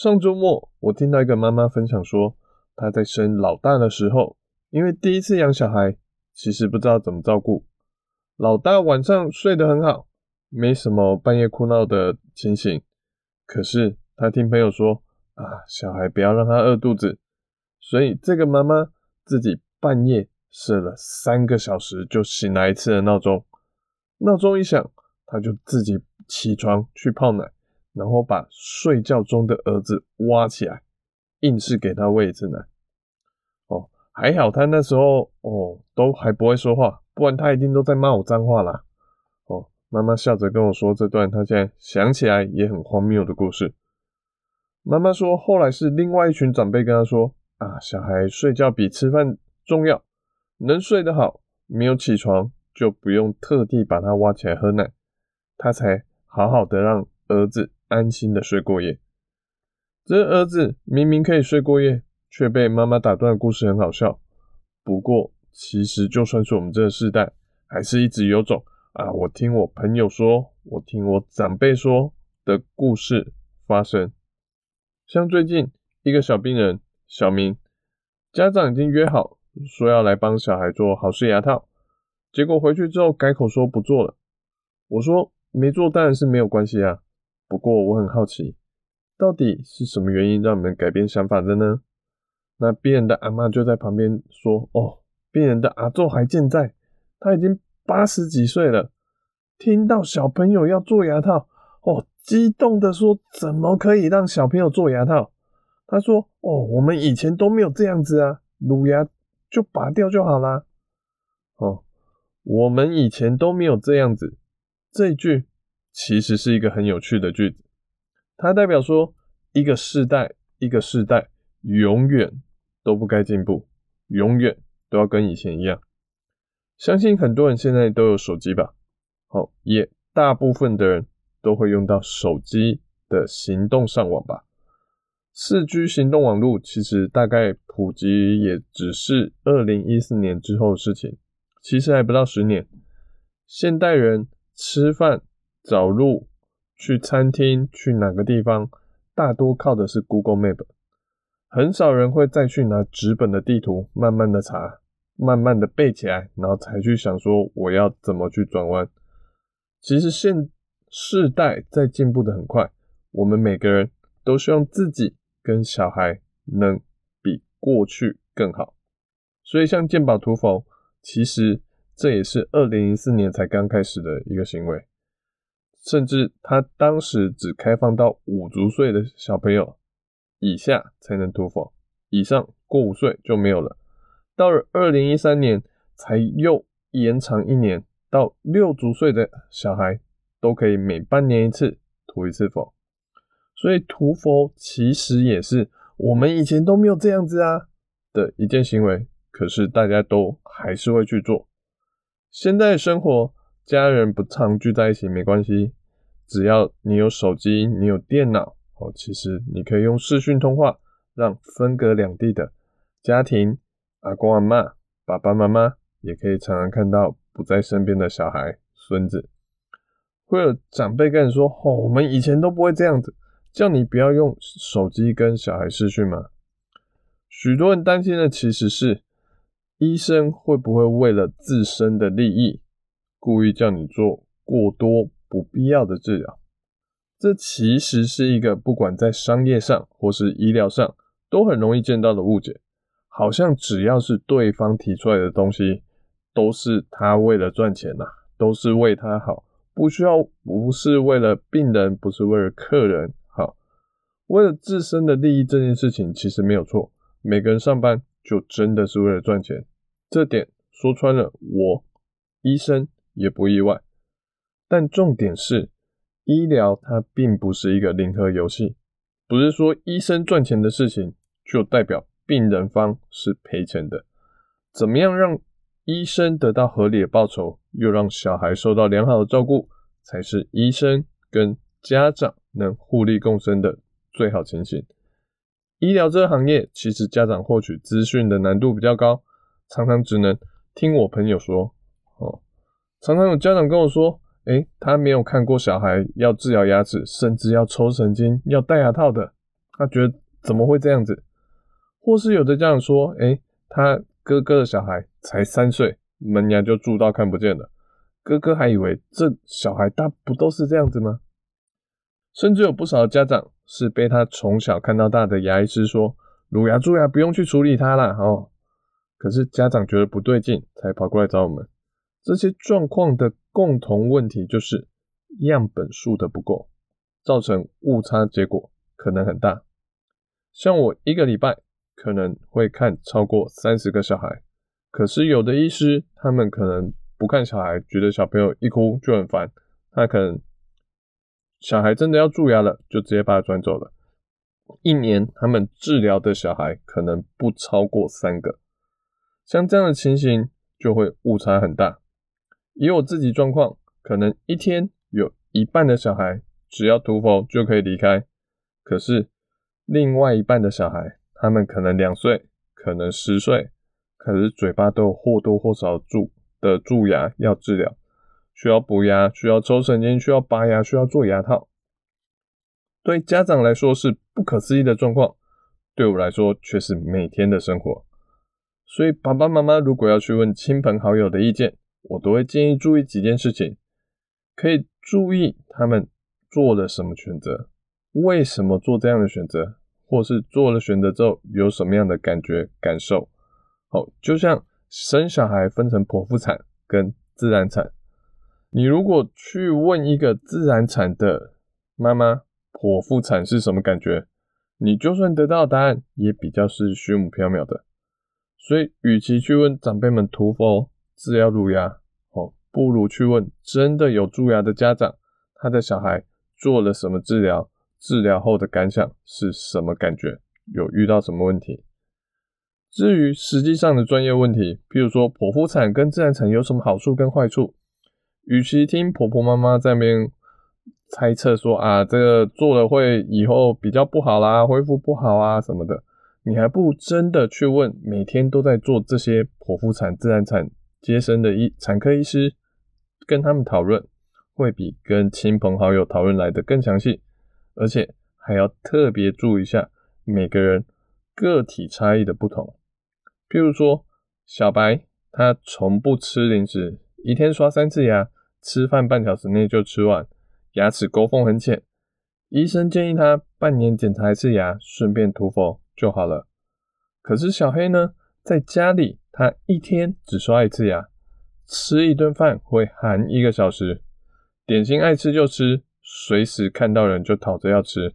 上周末，我听到一个妈妈分享说，她在生老大的时候，因为第一次养小孩，其实不知道怎么照顾。老大晚上睡得很好，没什么半夜哭闹的情形。可是她听朋友说，啊，小孩不要让他饿肚子，所以这个妈妈自己半夜设了三个小时就醒来一次的闹钟。闹钟一响，她就自己起床去泡奶。然后把睡觉中的儿子挖起来，硬是给他喂一次奶。哦，还好他那时候哦都还不会说话，不然他一定都在骂我脏话啦。哦，妈妈笑着跟我说这段他现在想起来也很荒谬的故事。妈妈说后来是另外一群长辈跟他说啊，小孩睡觉比吃饭重要，能睡得好，没有起床就不用特地把他挖起来喝奶，他才好好的让儿子。安心的睡过夜，这儿子明明可以睡过夜，却被妈妈打断的故事很好笑。不过，其实就算是我们这个世代，还是一直有种啊，我听我朋友说，我听我长辈说的故事发生。像最近一个小病人小明，家长已经约好说要来帮小孩做好式牙套，结果回去之后改口说不做了。我说没做当然是没有关系啊。不过我很好奇，到底是什么原因让你们改变想法的呢？那病人的阿嬷就在旁边说：“哦，病人的阿祖还健在，他已经八十几岁了。听到小朋友要做牙套，哦，激动的说：怎么可以让小朋友做牙套？他说：哦，我们以前都没有这样子啊，乳牙就拔掉就好啦。哦，我们以前都没有这样子，这一句。”其实是一个很有趣的句子，它代表说一个世代一个世代永远都不该进步，永远都要跟以前一样。相信很多人现在都有手机吧？好，也大部分的人都会用到手机的行动上网吧？四 G 行动网络其实大概普及也只是二零一四年之后的事情，其实还不到十年。现代人吃饭。找路去餐厅，去哪个地方，大多靠的是 Google Map，很少人会再去拿纸本的地图，慢慢的查，慢慢的背起来，然后才去想说我要怎么去转弯。其实现世代在进步的很快，我们每个人都希望自己跟小孩能比过去更好，所以像健保图否，其实这也是二零零四年才刚开始的一个行为。甚至他当时只开放到五足岁的小朋友以下才能涂氟，以上过五岁就没有了。到了二零一三年，才又延长一年，到六足岁的小孩都可以每半年一次涂一次佛。所以涂佛其实也是我们以前都没有这样子啊的一件行为，可是大家都还是会去做。现在生活。家人不常聚在一起没关系，只要你有手机，你有电脑哦，其实你可以用视讯通话，让分隔两地的家庭，阿公阿嬷、爸爸妈妈也可以常常看到不在身边的小孩、孙子。会有长辈跟你说：“哦，我们以前都不会这样子，叫你不要用手机跟小孩视讯吗？”许多人担心的其实是医生会不会为了自身的利益，故意叫你做过多不必要的治疗，这其实是一个不管在商业上或是医疗上都很容易见到的误解。好像只要是对方提出来的东西，都是他为了赚钱呐，都是为他好，不需要，不是为了病人，不是为了客人好，为了自身的利益这件事情其实没有错。每个人上班就真的是为了赚钱，这点说穿了，我医生。也不意外，但重点是，医疗它并不是一个零和游戏，不是说医生赚钱的事情就代表病人方是赔钱的。怎么样让医生得到合理的报酬，又让小孩受到良好的照顾，才是医生跟家长能互利共生的最好情形。医疗这个行业，其实家长获取资讯的难度比较高，常常只能听我朋友说。常常有家长跟我说，诶，他没有看过小孩要治疗牙齿，甚至要抽神经、要戴牙套的，他觉得怎么会这样子？或是有的家长说，诶，他哥哥的小孩才三岁，门牙就蛀到看不见了，哥哥还以为这小孩大不都是这样子吗？甚至有不少家长是被他从小看到大的牙医师说，乳牙蛀牙不用去处理它啦。哦。可是家长觉得不对劲，才跑过来找我们。这些状况的共同问题就是样本数的不够，造成误差，结果可能很大。像我一个礼拜可能会看超过三十个小孩，可是有的医师他们可能不看小孩，觉得小朋友一哭就很烦，他可能。小孩真的要蛀牙了，就直接把他转走了。一年他们治疗的小孩可能不超过三个，像这样的情形就会误差很大。以我自己状况，可能一天有一半的小孩只要涂氟就可以离开，可是另外一半的小孩，他们可能两岁，可能十岁，可是嘴巴都有或多或少蛀的蛀牙要治疗。需要补牙，需要抽神经，需要拔牙，需要做牙套。对家长来说是不可思议的状况，对我来说却是每天的生活。所以爸爸妈妈如果要去问亲朋好友的意见，我都会建议注意几件事情，可以注意他们做了什么选择，为什么做这样的选择，或是做了选择之后有什么样的感觉感受。好，就像生小孩分成剖腹产跟自然产。你如果去问一个自然产的妈妈，剖腹产是什么感觉？你就算得到答案，也比较是虚无缥缈的。所以，与其去问长辈们涂氟治疗乳牙，哦，不如去问真的有蛀牙的家长，他的小孩做了什么治疗，治疗后的感想是什么感觉，有遇到什么问题？至于实际上的专业问题，譬如说剖腹产跟自然产有什么好处跟坏处？与其听婆婆妈妈在那边猜测说啊，这个做了会以后比较不好啦，恢复不好啊什么的，你还不如真的去问每天都在做这些剖腹产、自然产接生的医产科医师，跟他们讨论，会比跟亲朋好友讨论来的更详细，而且还要特别注意一下每个人个体差异的不同。譬如说，小白他从不吃零食，一天刷三次牙。吃饭半小时内就吃完，牙齿沟缝很浅，医生建议他半年检查一次牙，顺便涂氟就好了。可是小黑呢，在家里他一天只刷一次牙，吃一顿饭会含一个小时，点心爱吃就吃，随时看到人就讨着要吃。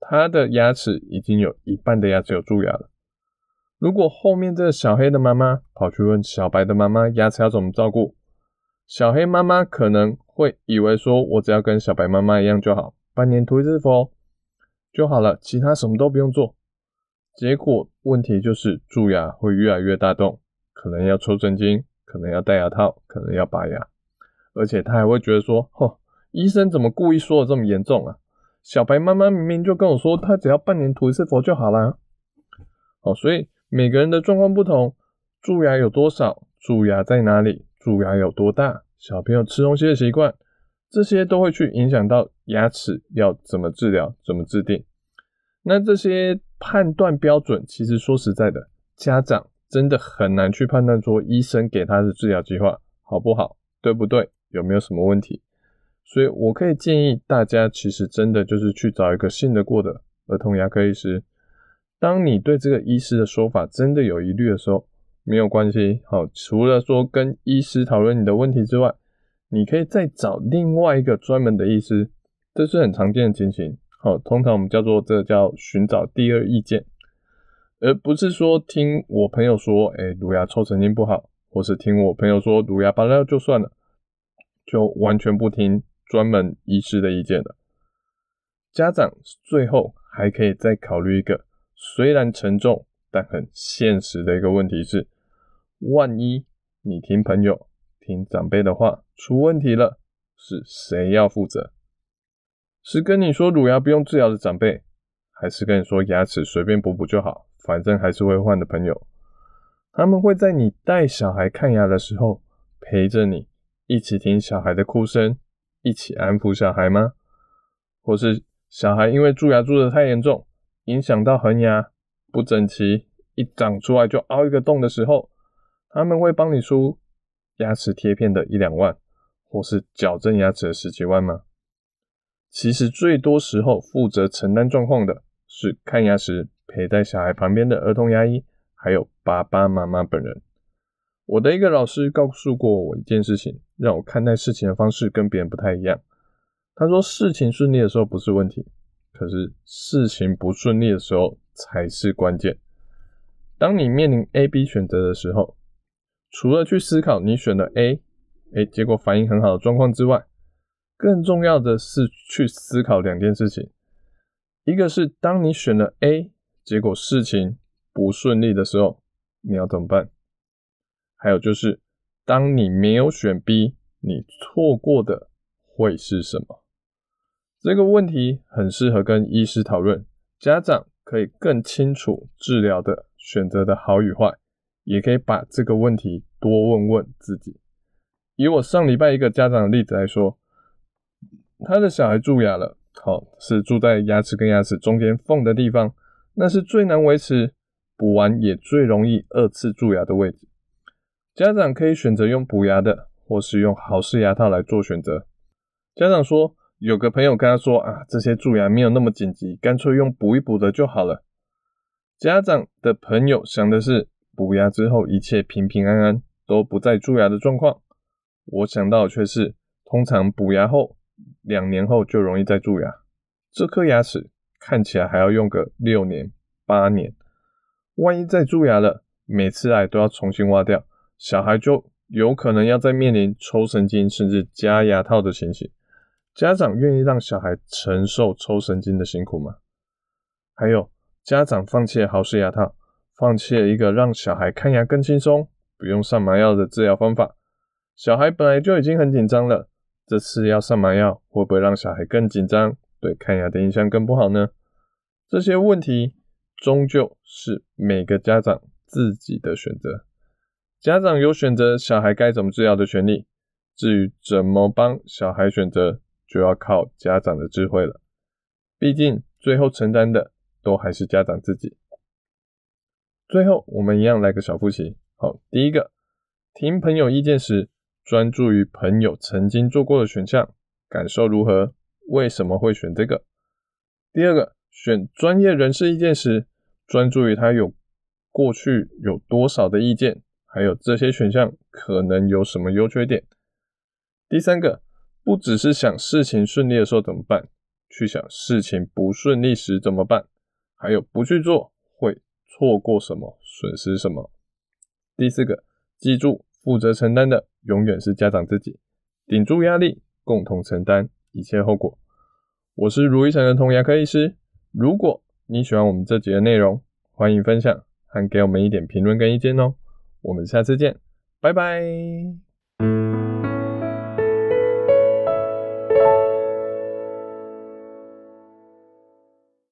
他的牙齿已经有一半的牙齿有蛀牙了。如果后面这个小黑的妈妈跑去问小白的妈妈牙齿要怎么照顾？小黑妈妈可能会以为说，我只要跟小白妈妈一样就好，半年涂一次氟就好了，其他什么都不用做。结果问题就是蛀牙会越来越大洞，可能要抽神经，可能要戴牙套，可能要拔牙，而且他还会觉得说，吼，医生怎么故意说的这么严重啊？小白妈妈明明就跟我说，她只要半年涂一次氟就好了。好，所以每个人的状况不同，蛀牙有多少，蛀牙在哪里？蛀牙有多大？小朋友吃东西的习惯，这些都会去影响到牙齿要怎么治疗、怎么制定。那这些判断标准，其实说实在的，家长真的很难去判断说医生给他的治疗计划好不好、对不对、有没有什么问题。所以我可以建议大家，其实真的就是去找一个信得过的儿童牙科医师。当你对这个医师的说法真的有疑虑的时候，没有关系，好，除了说跟医师讨论你的问题之外，你可以再找另外一个专门的医师，这是很常见的情形。好，通常我们叫做这叫寻找第二意见，而不是说听我朋友说，哎，乳牙抽神经不好，或是听我朋友说乳牙拔掉就算了，就完全不听专门医师的意见了。家长最后还可以再考虑一个虽然沉重，但很现实的一个问题是：万一你听朋友、听长辈的话出问题了，是谁要负责？是跟你说乳牙不用治疗的长辈，还是跟你说牙齿随便补补就好，反正还是会换的朋友？他们会在你带小孩看牙的时候陪着你，一起听小孩的哭声，一起安抚小孩吗？或是小孩因为蛀牙蛀得太严重，影响到恒牙不整齐，一长出来就凹一个洞的时候，他们会帮你出牙齿贴片的一两万，或是矫正牙齿的十几万吗？其实最多时候负责承担状况的是看牙时陪在小孩旁边的儿童牙医，还有爸爸妈妈本人。我的一个老师告诉过我一件事情，让我看待事情的方式跟别人不太一样。他说：“事情顺利的时候不是问题，可是事情不顺利的时候才是关键。当你面临 A、B 选择的时候，除了去思考你选了 A，哎，结果反应很好的状况之外，更重要的是去思考两件事情：一个是当你选了 A，结果事情不顺利的时候，你要怎么办？还有就是，当你没有选 B，你错过的会是什么？”这个问题很适合跟医师讨论，家长可以更清楚治疗的选择的好与坏，也可以把这个问题多问问自己。以我上礼拜一个家长的例子来说，他的小孩蛀牙了，好，是蛀在牙齿跟牙齿中间缝的地方，那是最难维持，补完也最容易二次蛀牙的位置。家长可以选择用补牙的，或是用豪氏牙套来做选择。家长说。有个朋友跟他说啊，这些蛀牙没有那么紧急，干脆用补一补的就好了。家长的朋友想的是补牙之后一切平平安安，都不再蛀牙的状况。我想到却是，通常补牙后两年后就容易再蛀牙，这颗牙齿看起来还要用个六年八年，万一再蛀牙了，每次来都要重新挖掉，小孩就有可能要再面临抽神经甚至加牙套的情形。家长愿意让小孩承受抽神经的辛苦吗？还有，家长放弃了豪氏牙套，放弃了一个让小孩看牙更轻松、不用上麻药的治疗方法。小孩本来就已经很紧张了，这次要上麻药，会不会让小孩更紧张，对看牙的印象更不好呢？这些问题终究是每个家长自己的选择。家长有选择小孩该怎么治疗的权利，至于怎么帮小孩选择，就要靠家长的智慧了，毕竟最后承担的都还是家长自己。最后，我们一样来个小复习。好，第一个，听朋友意见时，专注于朋友曾经做过的选项，感受如何？为什么会选这个？第二个，选专业人士意见时，专注于他有过去有多少的意见，还有这些选项可能有什么优缺点。第三个。不只是想事情顺利的时候怎么办，去想事情不顺利时怎么办，还有不去做会错过什么，损失什么。第四个，记住，负责承担的永远是家长自己，顶住压力，共同承担一切后果。我是如意成儿童牙科医师，如果你喜欢我们这集的内容，欢迎分享，还给我们一点评论跟意见哦。我们下次见，拜拜。